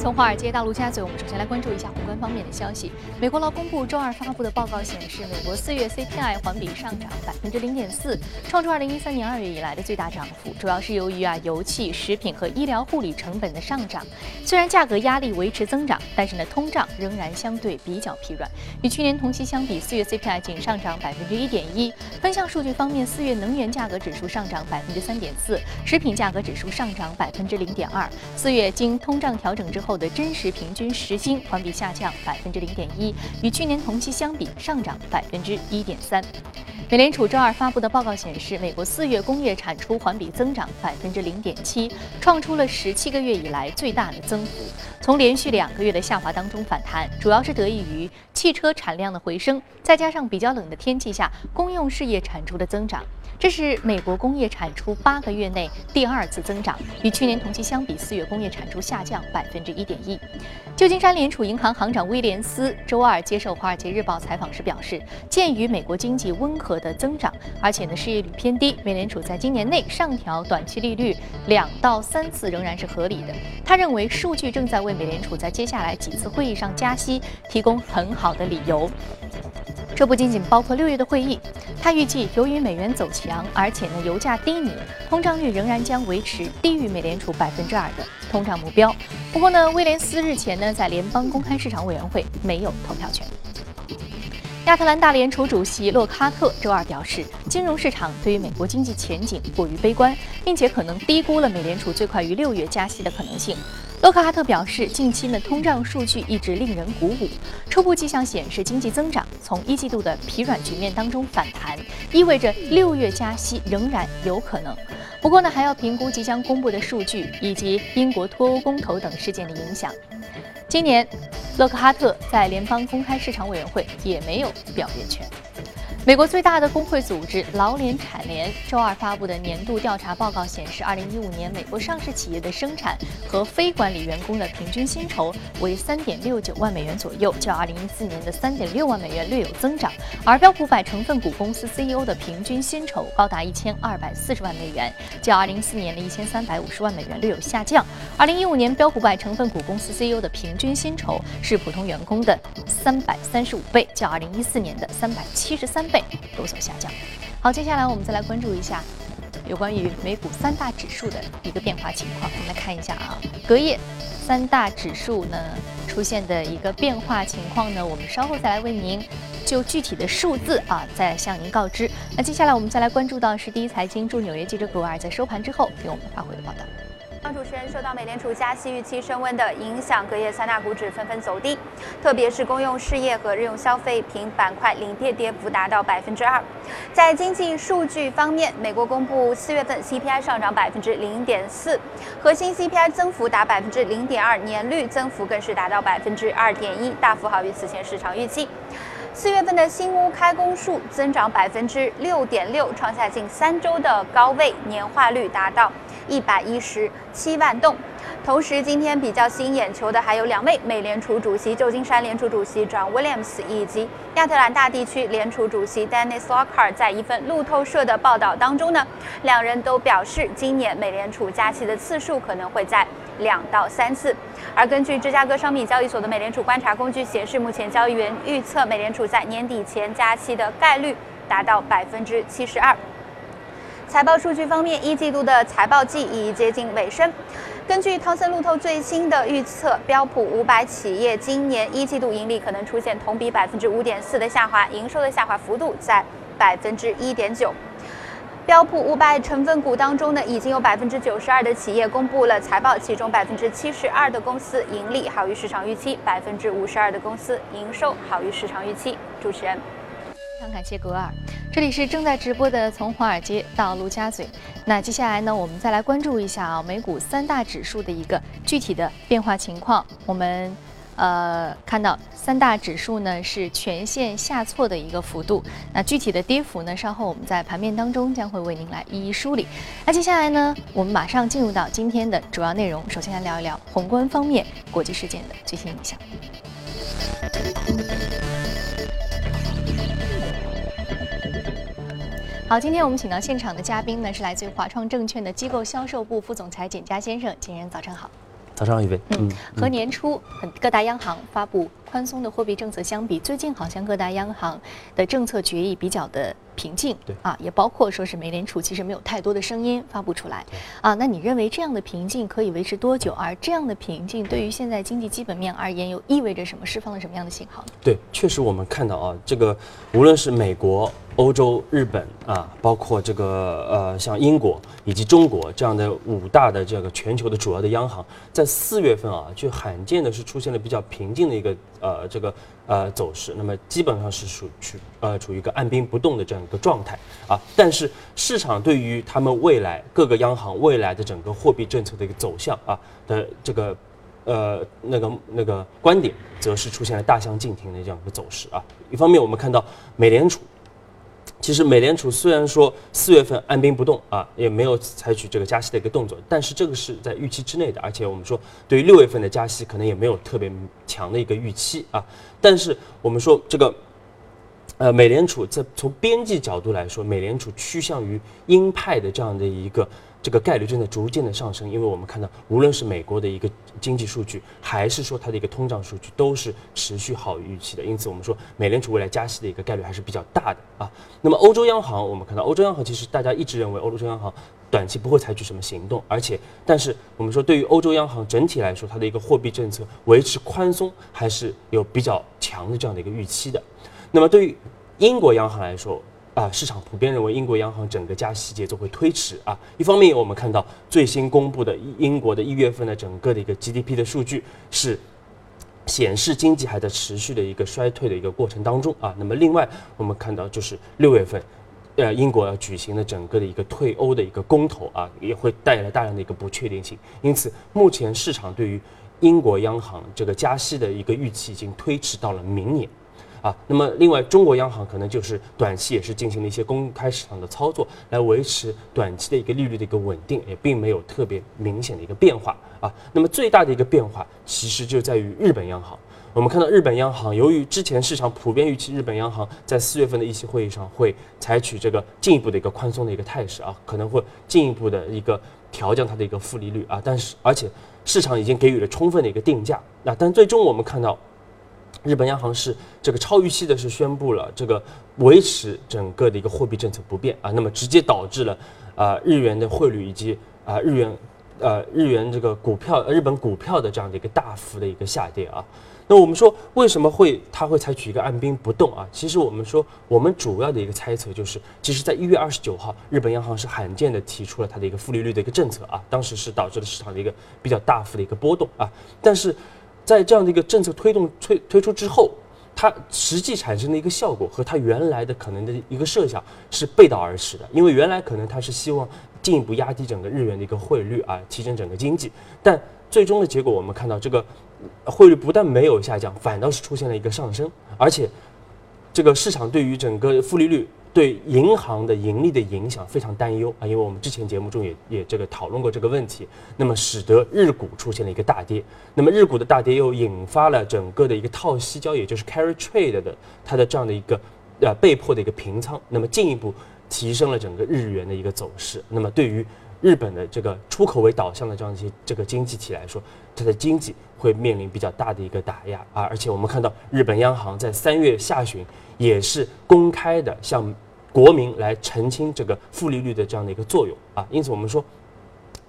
从华尔街到陆家嘴，我们首先来关注一下宏观方面的消息。美国劳工部周二发布的报告显示，美国四月 CPI 环比上涨百分之零点四，创出二零一三年二月以来的最大涨幅，主要是由于啊油气、食品和医疗护理成本的上涨。虽然价格压力维持增长，但是呢通胀仍然相对比较疲软。与去年同期相比，四月 CPI 仅上涨百分之一点一。分项数据方面，四月能源价格指数上涨百分之三点四，食品价格指数上涨百分之零点二。四月经通胀调整之后。后的真实平均时薪环比下降百分之零点一，与去年同期相比上涨百分之一点三。美联储周二发布的报告显示，美国四月工业产出环比增长百分之零点七，创出了十七个月以来最大的增幅。从连续两个月的下滑当中反弹，主要是得益于汽车产量的回升，再加上比较冷的天气下公用事业产出的增长。这是美国工业产出八个月内第二次增长，与去年同期相比，四月工业产出下降百分之一点一。旧金山联储银行行长威廉斯周二接受《华尔街日报》采访时表示，鉴于美国经济温和的增长，而且呢失业率偏低，美联储在今年内上调短期利率两到三次仍然是合理的。他认为数据正在为美联储在接下来几次会议上加息提供很好的理由。这不仅仅包括六月的会议。他预计，由于美元走强，而且呢油价低迷，通胀率仍然将维持低于美联储百分之二的通胀目标。不过呢，威廉斯日前呢在联邦公开市场委员会没有投票权。亚特兰大联储主席洛克哈特周二表示，金融市场对于美国经济前景过于悲观，并且可能低估了美联储最快于六月加息的可能性。洛克哈特表示，近期的通胀数据一直令人鼓舞，初步迹象显示经济增长从一季度的疲软局面当中反弹，意味着六月加息仍然有可能。不过呢，还要评估即将公布的数据以及英国脱欧公投等事件的影响。今年，洛克哈特在联邦公开市场委员会也没有表决权。美国最大的工会组织劳联产联周二发布的年度调查报告显示，2015年美国上市企业的生产和非管理员工的平均薪酬为3.69万美元左右，较2014年的3.6万美元略有增长。而标普百成分股公司 CEO 的平均薪酬高达1240万美元，较2014年的1350万美元略有下降。2015年标普百成分股公司 CEO 的平均薪酬是普通员工的335倍，较2014年的373。倍有所下降。好，接下来我们再来关注一下有关于美股三大指数的一个变化情况。我们来看一下啊，隔夜三大指数呢出现的一个变化情况呢，我们稍后再来为您就具体的数字啊再向您告知。那接下来我们再来关注到是第一财经驻纽约记者葛尔在收盘之后给我们发回的报道。当主持人受到美联储加息预期升温的影响，隔夜三大股指纷纷走低，特别是公用事业和日用消费品板块领跌，跌幅达到百分之二。在经济数据方面，美国公布四月份 CPI 上涨百分之零点四，核心 CPI 增幅达百分之零点二，年率增幅更是达到百分之二点一，大幅好于此前市场预期。四月份的新屋开工数增长百分之六点六，创下近三周的高位，年化率达到。一百一十七万栋。同时，今天比较吸引眼球的还有两位美联储主席：旧金山联储主席 John Williams 以及亚特兰大地区联储主席 Dennis Lockard。在一份路透社的报道当中呢，两人都表示，今年美联储加息的次数可能会在两到三次。而根据芝加哥商品交易所的美联储观察工具显示，目前交易员预测美联储在年底前加息的概率达到百分之七十二。财报数据方面，一季度的财报季已接近尾声。根据汤森路透最新的预测，标普五百企业今年一季度盈利可能出现同比百分之五点四的下滑，营收的下滑幅度在百分之一点九。标普五百成分股当中呢，已经有百分之九十二的企业公布了财报，其中百分之七十二的公司盈利好于市场预期，百分之五十二的公司营收好于市场预期。主持人。非常感谢格尔，这里是正在直播的从华尔街到陆家嘴。那接下来呢，我们再来关注一下啊美股三大指数的一个具体的变化情况。我们呃看到三大指数呢是全线下挫的一个幅度。那具体的跌幅呢，稍后我们在盘面当中将会为您来一一梳理。那接下来呢，我们马上进入到今天的主要内容。首先来聊一聊宏观方面国际事件的最新影响。好，今天我们请到现场的嘉宾呢，是来自于华创证券的机构销售部副总裁简佳先生。简人早上好。早上好，一位。嗯，和年初各大央行发布宽松的货币政策相比，最近好像各大央行的政策决议比较的平静。对啊，也包括说是美联储其实没有太多的声音发布出来。啊，那你认为这样的平静可以维持多久？而这样的平静对于现在经济基本面而言，又意味着什么？释放了什么样的信号？对，确实我们看到啊，这个无论是美国。欧洲、日本啊，包括这个呃，像英国以及中国这样的五大的这个全球的主要的央行，在四月份啊，就罕见的是出现了比较平静的一个呃这个呃走势，那么基本上是属处呃处于一个按兵不动的这样一个状态啊。但是市场对于他们未来各个央行未来的整个货币政策的一个走向啊的这个呃那个那个观点，则是出现了大相径庭的这样一个走势啊。一方面，我们看到美联储。其实美联储虽然说四月份按兵不动啊，也没有采取这个加息的一个动作，但是这个是在预期之内的，而且我们说对于六月份的加息可能也没有特别强的一个预期啊。但是我们说这个，呃，美联储在从边际角度来说，美联储趋向于鹰派的这样的一个。这个概率正在逐渐的上升，因为我们看到，无论是美国的一个经济数据，还是说它的一个通胀数据，都是持续好于预期的。因此，我们说美联储未来加息的一个概率还是比较大的啊。那么，欧洲央行，我们看到欧洲央行其实大家一直认为欧洲央行短期不会采取什么行动，而且，但是我们说对于欧洲央行整体来说，它的一个货币政策维持宽松还是有比较强的这样的一个预期的。那么，对于英国央行来说，啊，市场普遍认为英国央行整个加息节奏会推迟啊。一方面，我们看到最新公布的英国的一月份的整个的一个 GDP 的数据是显示经济还在持续的一个衰退的一个过程当中啊。那么，另外我们看到就是六月份，呃，英国要举行的整个的一个退欧的一个公投啊，也会带来大量的一个不确定性。因此，目前市场对于英国央行这个加息的一个预期已经推迟到了明年。啊，那么另外，中国央行可能就是短期也是进行了一些公开市场的操作，来维持短期的一个利率的一个稳定，也并没有特别明显的一个变化啊。那么最大的一个变化，其实就在于日本央行。我们看到日本央行，由于之前市场普遍预期日本央行在四月份的议息会议上会采取这个进一步的一个宽松的一个态势啊，可能会进一步的一个调降它的一个负利率啊，但是而且市场已经给予了充分的一个定价，那但最终我们看到。日本央行是这个超预期的，是宣布了这个维持整个的一个货币政策不变啊，那么直接导致了啊日元的汇率以及啊日元呃日元这个股票日本股票的这样的一个大幅的一个下跌啊。那我们说为什么会它会采取一个按兵不动啊？其实我们说我们主要的一个猜测就是，其实在一月二十九号，日本央行是罕见的提出了它的一个负利率的一个政策啊，当时是导致了市场的一个比较大幅的一个波动啊，但是。在这样的一个政策推动推推出之后，它实际产生的一个效果和它原来的可能的一个设想是背道而驰的。因为原来可能它是希望进一步压低整个日元的一个汇率啊，提振整个经济，但最终的结果我们看到，这个汇率不但没有下降，反倒是出现了一个上升，而且这个市场对于整个负利率。对银行的盈利的影响非常担忧。啊，因为我们之前节目中也也这个讨论过这个问题，那么使得日股出现了一个大跌，那么日股的大跌又引发了整个的一个套息交易，也就是 carry trade 的它的这样的一个呃被迫的一个平仓，那么进一步提升了整个日元的一个走势，那么对于日本的这个出口为导向的这样一些这个经济体来说，它的经济会面临比较大的一个打压啊，而且我们看到日本央行在三月下旬。也是公开的向国民来澄清这个负利率的这样的一个作用啊，因此我们说，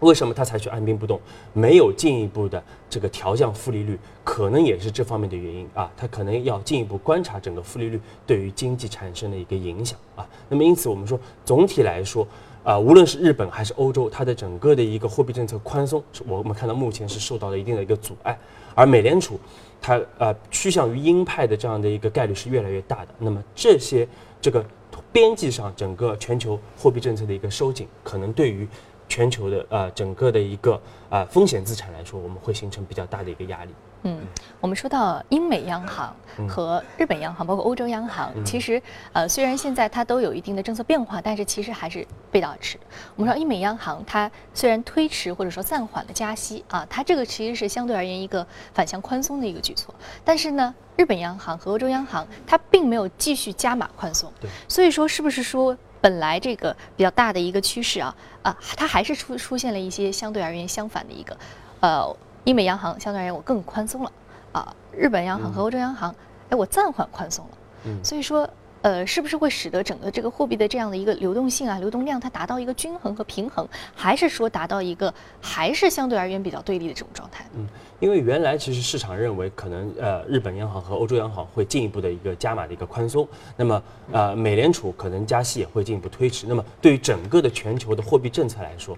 为什么它采取按兵不动，没有进一步的这个调降负利率，可能也是这方面的原因啊，它可能要进一步观察整个负利率对于经济产生的一个影响啊。那么因此我们说，总体来说啊，无论是日本还是欧洲，它的整个的一个货币政策宽松，我们看到目前是受到了一定的一个阻碍，而美联储。它呃趋向于鹰派的这样的一个概率是越来越大的。那么这些这个边际上整个全球货币政策的一个收紧，可能对于全球的呃整个的一个啊风险资产来说，我们会形成比较大的一个压力。嗯，我们说到英美央行和日本央行，包括欧洲央行，其实呃虽然现在它都有一定的政策变化，但是其实还是背道而驰。我们说英美央行它虽然推迟或者说暂缓了加息啊，它这个其实是相对而言一个反向宽松的一个举措，但是呢，日本央行和欧洲央行它并没有继续加码宽松。对，所以说是不是说本来这个比较大的一个趋势啊啊，它还是出出现了一些相对而言相反的一个呃。英美央行相对而言我更宽松了啊，日本央行和欧洲央行，哎，我暂缓宽松了。嗯，所以说。呃，是不是会使得整个这个货币的这样的一个流动性啊、流动量它达到一个均衡和平衡，还是说达到一个还是相对而言比较对立的这种状态？嗯，因为原来其实市场认为可能呃日本央行和欧洲央行会进一步的一个加码的一个宽松，那么呃美联储可能加息也会进一步推迟。那么对于整个的全球的货币政策来说，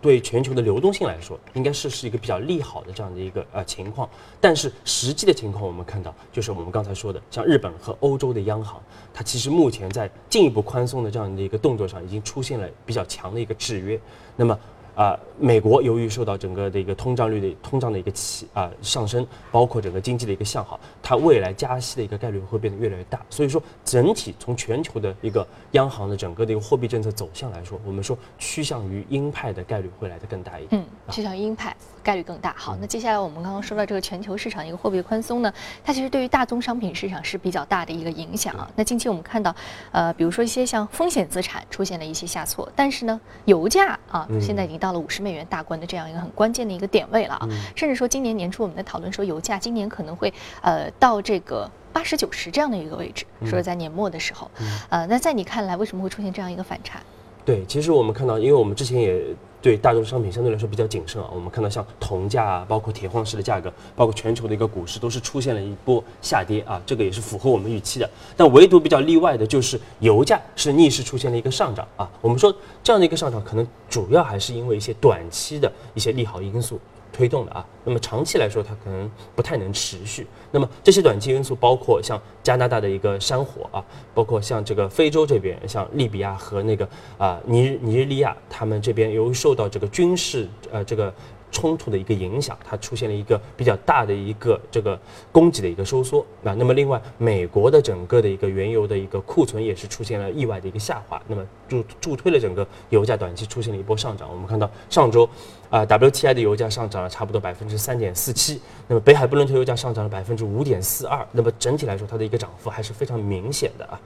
对全球的流动性来说，应该是是一个比较利好的这样的一个呃情况。但是实际的情况我们看到，就是我们刚才说的，像日本和欧洲的央行。它其实目前在进一步宽松的这样的一个动作上，已经出现了比较强的一个制约。那么。啊，美国由于受到整个的一个通胀率的通胀的一个起啊上升，包括整个经济的一个向好，它未来加息的一个概率会变得越来越大。所以说，整体从全球的一个央行的整个的一个货币政策走向来说，我们说趋向于鹰派的概率会来的更大一点。嗯，趋向鹰派概率更大。好，那接下来我们刚刚说到这个全球市场一个货币宽松呢，它其实对于大宗商品市场是比较大的一个影响啊。那近期我们看到，呃，比如说一些像风险资产出现了一些下挫，但是呢，油价啊现在已经到。了五十美元大关的这样一个很关键的一个点位了啊，甚至说今年年初我们在讨论说油价今年可能会呃到这个八十九十这样的一个位置，说是在年末的时候，呃，那在你看来为什么会出现这样一个反差？对，其实我们看到，因为我们之前也。对大宗商品相对来说比较谨慎啊，我们看到像铜价啊，包括铁矿石的价格，包括全球的一个股市都是出现了一波下跌啊，这个也是符合我们预期的。但唯独比较例外的就是油价是逆势出现了一个上涨啊。我们说这样的一个上涨，可能主要还是因为一些短期的一些利好因素。推动的啊，那么长期来说它可能不太能持续。那么这些短期因素包括像加拿大的一个山火啊，包括像这个非洲这边，像利比亚和那个啊尼尼日利亚，他们这边由于受到这个军事呃这个。冲突的一个影响，它出现了一个比较大的一个这个供给的一个收缩啊。那么另外，美国的整个的一个原油的一个库存也是出现了意外的一个下滑，那么助助推了整个油价短期出现了一波上涨。我们看到上周啊，WTI 的油价上涨了差不多百分之三点四七，那么北海布伦特油价上涨了百分之五点四二，那么整体来说它的一个涨幅还是非常明显的啊。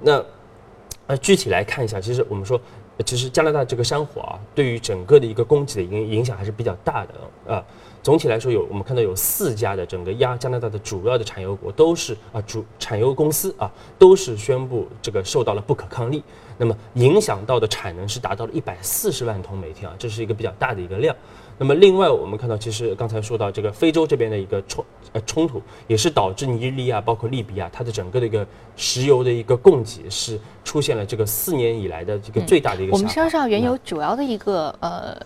那呃具体来看一下，其实我们说。其实加拿大这个山火啊，对于整个的一个供给的影影响还是比较大的啊。总体来说，有我们看到有四家的整个压加拿大的主要的产油国都是啊主产油公司啊都是宣布这个受到了不可抗力，那么影响到的产能是达到了一百四十万桶每天啊，这是一个比较大的一个量。那么另外我们看到，其实刚才说到这个非洲这边的一个冲呃冲突，也是导致尼日利亚包括利比亚它的整个的一个石油的一个供给是出现了这个四年以来的这个最大的一个。我们身上原油主要的一个呃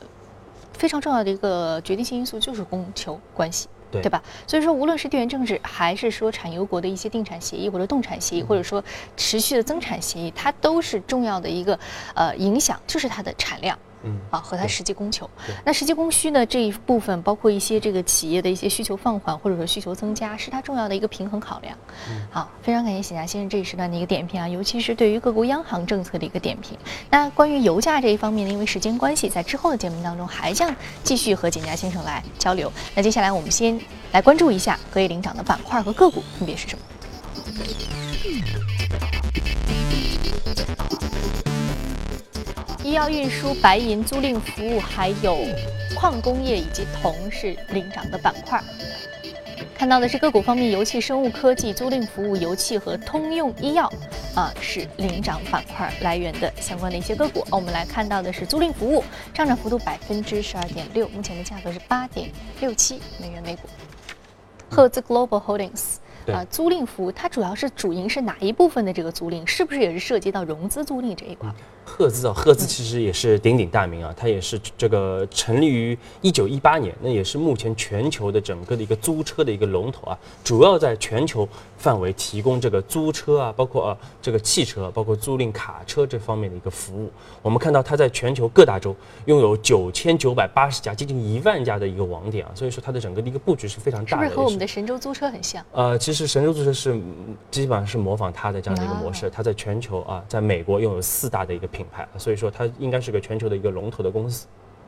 非常重要的一个决定性因素就是供求关系，对吧？所以说无论是地缘政治，还是说产油国的一些定产协议或者动产协议，或者说持续的增产协议，它都是重要的一个呃影响，就是它的产量。嗯啊，和它实际供求，那实际供需呢这一部分，包括一些这个企业的一些需求放缓或者说需求增加，是它重要的一个平衡考量。好，非常感谢喜霞先生这一时段的一个点评啊，尤其是对于各国央行政策的一个点评。那关于油价这一方面呢，因为时间关系，在之后的节目当中还将继续和简家先生来交流。那接下来我们先来关注一下隔夜领涨的板块和个股分别是什么。医药运输、白银租赁服务，还有矿工业以及铜是领涨的板块。看到的是个股方面，油气、生物科技、租赁服务、油气和通用医药啊是领涨板块来源的相关的一些个股。我们来看到的是租赁服务上涨幅度百分之十二点六，目前的价格是八点六七美元每股。赫兹 Global Holdings 啊，租赁服务它主要是主营是哪一部分的这个租赁？是不是也是涉及到融资租赁这一块？赫兹啊，赫兹其实也是鼎鼎大名啊，它也是这个成立于一九一八年，那也是目前全球的整个的一个租车的一个龙头啊，主要在全球范围提供这个租车啊，包括啊这个汽车，包括租赁卡车这方面的一个服务。我们看到它在全球各大洲拥有九千九百八十家，接近一万家的一个网点啊，所以说它的整个的一个布局是非常大的。是不是和我们的神州租车很像？呃，其实神州租车是基本上是模仿它的这样的一个模式，它在全球啊，在美国拥有四大的一个品。品牌，所以说它应该是个全球的一个龙头的公司。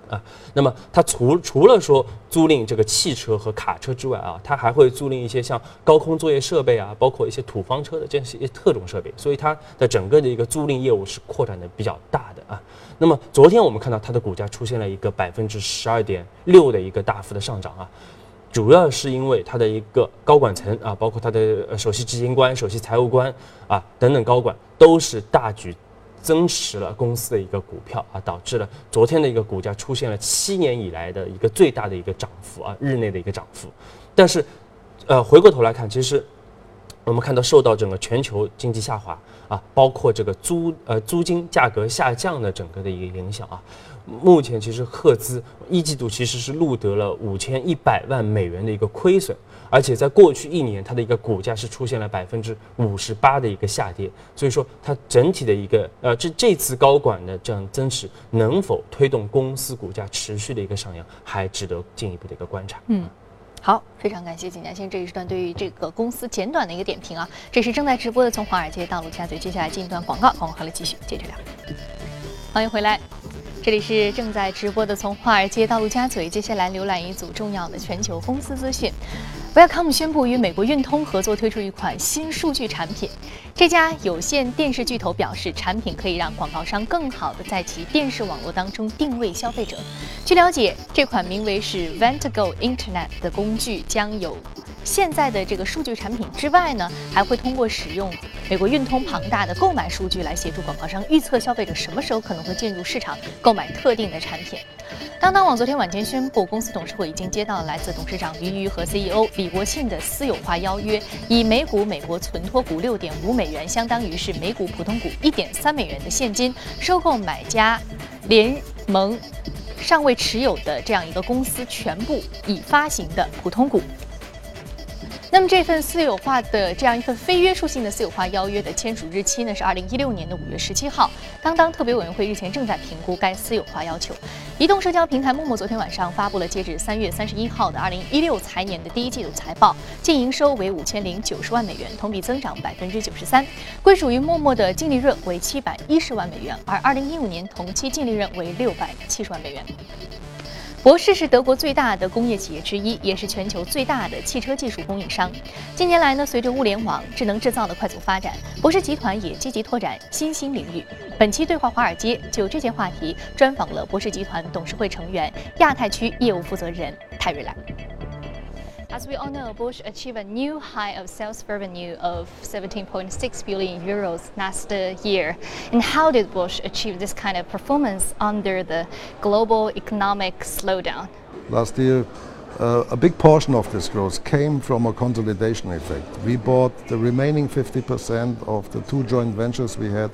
啊。那么它除除了说租赁这个汽车和卡车之外啊，它还会租赁一些像高空作业设备啊，包括一些土方车的这些特种设备。所以它的整个的一个租赁业务是扩展的比较大的啊。那么昨天我们看到它的股价出现了一个百分之十二点六的一个大幅的上涨啊。主要是因为它的一个高管层啊，包括它的首席执行官、首席财务官啊等等高管，都是大举增持了公司的一个股票啊，导致了昨天的一个股价出现了七年以来的一个最大的一个涨幅啊，日内的一个涨幅。但是，呃，回过头来看，其实我们看到受到整个全球经济下滑啊，包括这个租呃租金价格下降的整个的一个影响啊。目前其实赫兹一季度其实是录得了五千一百万美元的一个亏损，而且在过去一年它的一个股价是出现了百分之五十八的一个下跌，所以说它整体的一个呃这这次高管的这样增持能否推动公司股价持续的一个上扬，还值得进一步的一个观察。嗯，好，非常感谢景家先生这一时段对于这个公司简短的一个点评啊，这是正在直播的从华尔街到陆家嘴，接下来进一段广告，广告回来继续接着聊，欢迎回来。这里是正在直播的，从华尔街到陆家嘴。接下来浏览一组重要的全球公司资讯。Welcome 宣布与美国运通合作推出一款新数据产品。这家有线电视巨头表示，产品可以让广告商更好地在其电视网络当中定位消费者。据了解，这款名为是 ventago Internet 的工具将有。现在的这个数据产品之外呢，还会通过使用美国运通庞大的购买数据来协助广告商预测消费者什么时候可能会进入市场购买特定的产品。当当网昨天晚间宣布，公司董事会已经接到了来自董事长俞渝和 CEO 李国庆的私有化邀约，以每股美国存托股六点五美元，相当于是每股普通股一点三美元的现金，收购买家联盟尚未持有的这样一个公司全部已发行的普通股。那么这份私有化的这样一份非约束性的私有化邀约的签署日期呢是二零一六年的五月十七号。当当特别委员会日前正在评估该私有化要求。移动社交平台陌陌昨天晚上发布了截止三月三十一号的二零一六财年的第一季度财报，净营收为五千零九十万美元，同比增长百分之九十三。归属于陌陌的净利润为七百一十万美元，而二零一五年同期净利润为六百七十万美元。博世是德国最大的工业企业之一，也是全球最大的汽车技术供应商。近年来呢，随着物联网、智能制造的快速发展，博世集团也积极拓展新兴领域。本期对话华尔街就这些话题专访了博世集团董事会成员、亚太区业务负责人泰瑞兰。As we all know, Bosch achieved a new high of sales revenue of 17.6 billion euros last year. And how did Bosch achieve this kind of performance under the global economic slowdown? Last year, uh, a big portion of this growth came from a consolidation effect. We bought the remaining 50% of the two joint ventures we had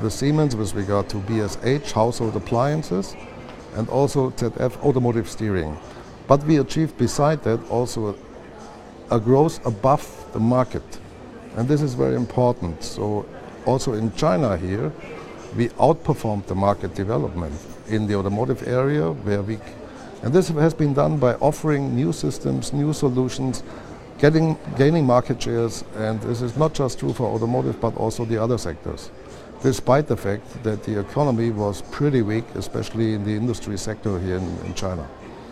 with Siemens with regard to BSH, household appliances, and also ZF automotive steering. But we achieved beside that also a, a growth above the market. And this is very important. So also in China here, we outperformed the market development in the automotive area where we and this has been done by offering new systems, new solutions, getting gaining market shares and this is not just true for automotive but also the other sectors. Despite the fact that the economy was pretty weak, especially in the industry sector here in, in China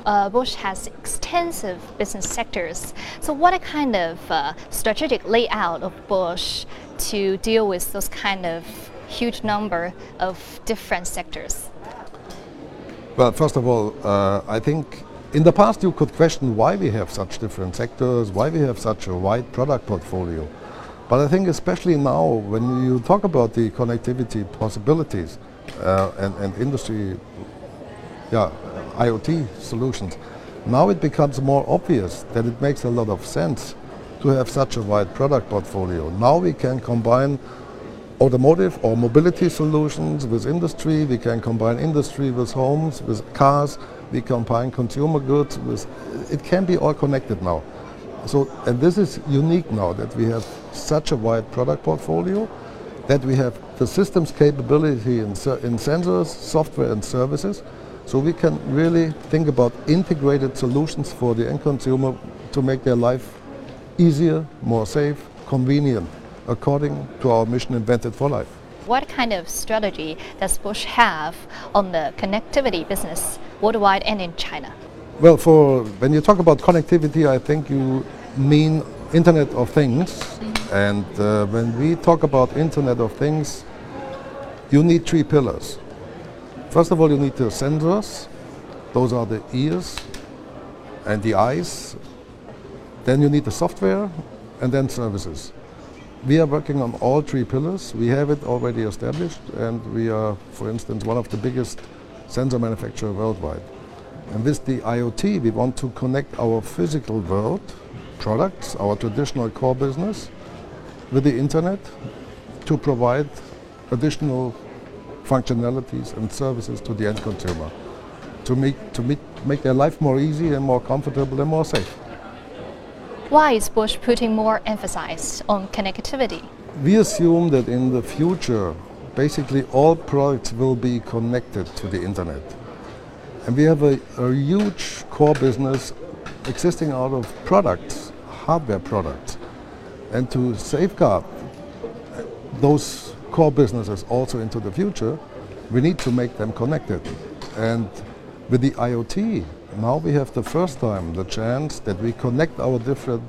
uh, Bosch has extensive business sectors. So, what kind of uh, strategic layout of Bosch to deal with those kind of huge number of different sectors? Well, first of all, uh, I think in the past you could question why we have such different sectors, why we have such a wide product portfolio. But I think especially now, when you talk about the connectivity possibilities uh, and, and industry yeah, IoT solutions. Now it becomes more obvious that it makes a lot of sense to have such a wide product portfolio. Now we can combine automotive or mobility solutions with industry, we can combine industry with homes, with cars, we combine consumer goods with, it can be all connected now. So, and this is unique now that we have such a wide product portfolio, that we have the systems capability in, in sensors, software and services, so we can really think about integrated solutions for the end consumer to make their life easier, more safe, convenient, according to our mission invented for life. What kind of strategy does Bosch have on the connectivity business worldwide and in China? Well, for when you talk about connectivity, I think you mean Internet of Things. And uh, when we talk about Internet of Things, you need three pillars. First of all, you need the sensors. Those are the ears and the eyes. Then you need the software and then services. We are working on all three pillars. We have it already established, and we are, for instance, one of the biggest sensor manufacturer worldwide. And with the IoT, we want to connect our physical world, products, our traditional core business, with the internet to provide additional functionalities and services to the end consumer to make, to make, make their life more easy and more comfortable and more safe. Why is Bosch putting more emphasis on connectivity? We assume that in the future, basically all products will be connected to the internet. And we have a, a huge core business existing out of products, hardware products. And to safeguard those core businesses also into the future, we need to make them connected. And with the IoT, now we have the first time the chance that we connect our different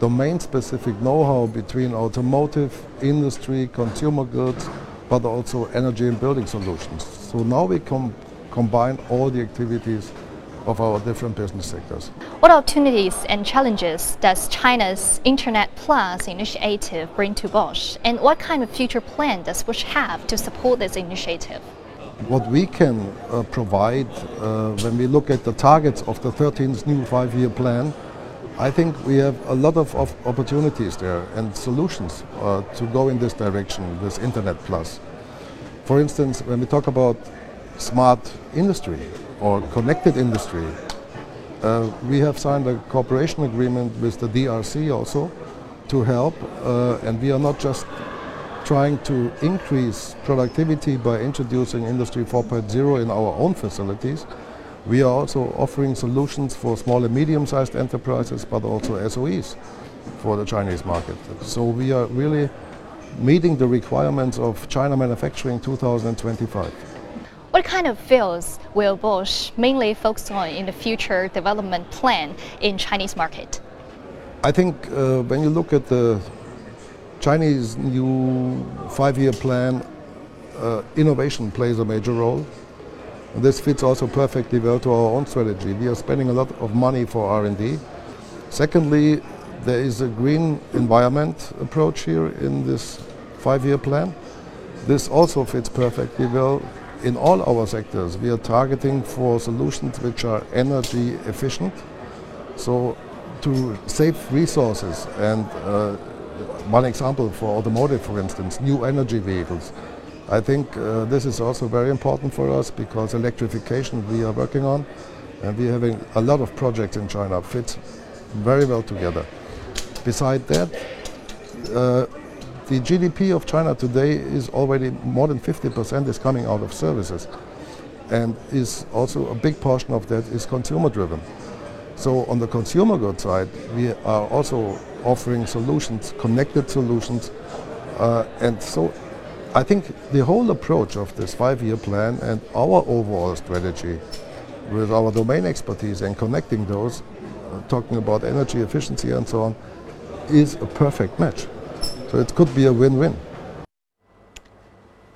domain-specific know-how between automotive, industry, consumer goods, but also energy and building solutions. So now we com combine all the activities of our different business sectors. What opportunities and challenges does China's Internet Plus initiative bring to Bosch? And what kind of future plan does Bosch have to support this initiative? What we can uh, provide uh, when we look at the targets of the 13th new five-year plan, I think we have a lot of, of opportunities there and solutions uh, to go in this direction with Internet Plus. For instance, when we talk about smart industry or connected industry, uh, we have signed a cooperation agreement with the DRC also to help, uh, and we are not just trying to increase productivity by introducing Industry 4.0 in our own facilities. We are also offering solutions for small and medium-sized enterprises, but also SOEs for the Chinese market. So we are really meeting the requirements of China Manufacturing 2025. What kind of fields will Bosch mainly focus on in the future development plan in Chinese market? I think uh, when you look at the Chinese new five-year plan, uh, innovation plays a major role. And this fits also perfectly well to our own strategy. We are spending a lot of money for R&D. Secondly, there is a green environment approach here in this five-year plan. This also fits perfectly well in all our sectors. We are targeting for solutions which are energy efficient. So to save resources and uh, one example for automotive, for instance, new energy vehicles. I think uh, this is also very important for us because electrification we are working on and we're having a lot of projects in China fit very well together. Beside that, uh, the GDP of China today is already more than 50% is coming out of services and is also a big portion of that is consumer driven. So on the consumer goods side, we are also offering solutions, connected solutions. Uh, and so I think the whole approach of this five-year plan and our overall strategy with our domain expertise and connecting those, uh, talking about energy efficiency and so on, is a perfect match. So it could be a win-win.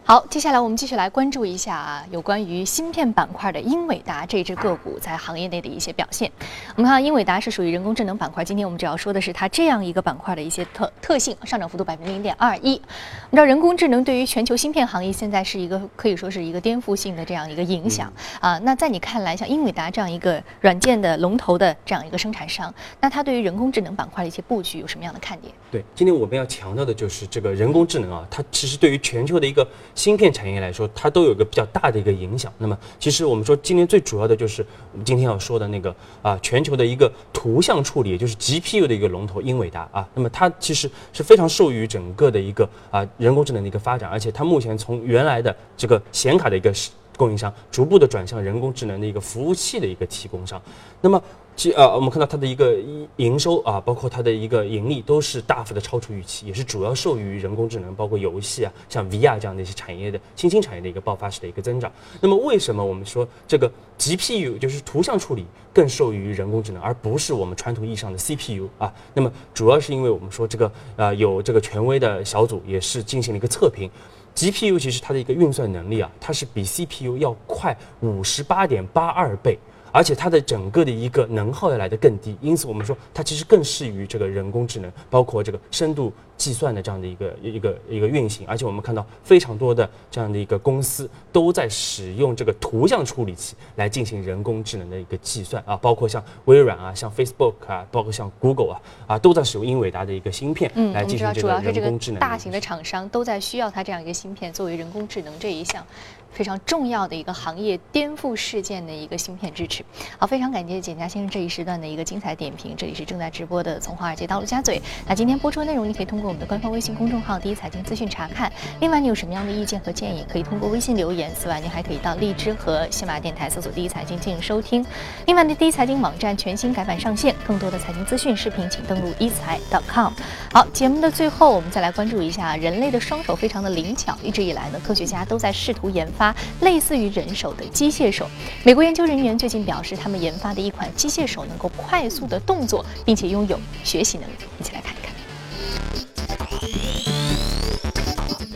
好，接下来我们继续来关注一下啊，有关于芯片板块的英伟达这只个股在行业内的一些表现。我们看到英伟达是属于人工智能板块，今天我们主要说的是它这样一个板块的一些特特性，上涨幅度百分之零点二一。我们知道人工智能对于全球芯片行业现在是一个可以说是一个颠覆性的这样一个影响啊。那在你看来，像英伟达这样一个软件的龙头的这样一个生产商，那它对于人工智能板块的一些布局有什么样的看点？对，今天我们要强调的就是这个人工智能啊，它其实对于全球的一个芯片产业来说，它都有一个比较大的一个影响。那么，其实我们说今天最主要的就是我们今天要说的那个啊，全球的一个图像处理，也就是 GPU 的一个龙头英伟达啊。那么它其实是非常受益整个的一个啊人工智能的一个发展，而且它目前从原来的这个显卡的一个供应商，逐步的转向人工智能的一个服务器的一个提供商。那么其呃，我们看到它的一个营收啊，包括它的一个盈利都是大幅的超出预期，也是主要受益于人工智能，包括游戏啊，像 VR 这样的一些产业的新兴产业的一个爆发式的一个增长。那么为什么我们说这个 GPU 就是图像处理更受益于人工智能，而不是我们传统意义上的 CPU 啊？那么主要是因为我们说这个呃有这个权威的小组也是进行了一个测评，GPU 其实它的一个运算能力啊，它是比 CPU 要快五十八点八二倍。而且它的整个的一个能耗要来的更低，因此我们说它其实更适于这个人工智能，包括这个深度计算的这样的一个一个一个运行。而且我们看到非常多的这样的一个公司都在使用这个图像处理器来进行人工智能的一个计算啊，包括像微软啊、像 Facebook 啊、包括像 Google 啊啊，都在使用英伟达的一个芯片来进行这个人工智能。大型的厂商都在需要它这样一个芯片作为人工智能这一项。非常重要的一个行业颠覆事件的一个芯片支持。好，非常感谢简家先生这一时段的一个精彩点评。这里是正在直播的从华尔街到陆家嘴。那今天播出的内容，你可以通过我们的官方微信公众号“第一财经资讯”查看。另外，你有什么样的意见和建议，可以通过微信留言。此外，您还可以到荔枝和喜马电台搜索“第一财经”进行收听。另外，呢，第一财经网站全新改版上线，更多的财经资讯视频，请登录一财 .com。好，节目的最后，我们再来关注一下，人类的双手非常的灵巧。一直以来呢，科学家都在试图研发类似于人手的机械手，美国研究人员最近表示，他们研发的一款机械手能够快速的动作，并且拥有学习能力。一起来看。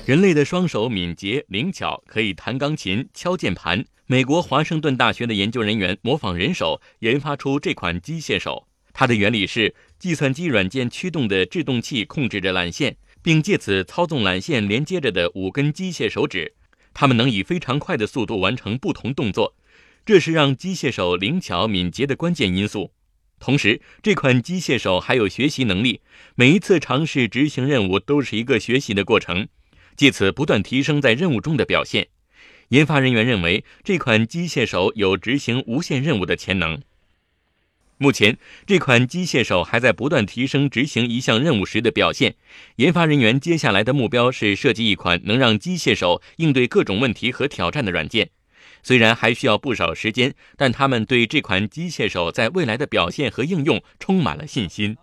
人类的双手敏捷灵巧，可以弹钢琴、敲键盘。美国华盛顿大学的研究人员模仿人手研发出这款机械手，它的原理是计算机软件驱动的制动器控制着缆线，并借此操纵缆线连接着的五根机械手指。它们能以非常快的速度完成不同动作，这是让机械手灵巧敏捷的关键因素。同时，这款机械手还有学习能力，每一次尝试执行任务都是一个学习的过程，借此不断提升在任务中的表现。研发人员认为，这款机械手有执行无限任务的潜能。目前，这款机械手还在不断提升执行一项任务时的表现。研发人员接下来的目标是设计一款能让机械手应对各种问题和挑战的软件。虽然还需要不少时间，但他们对这款机械手在未来的表现和应用充满了信心。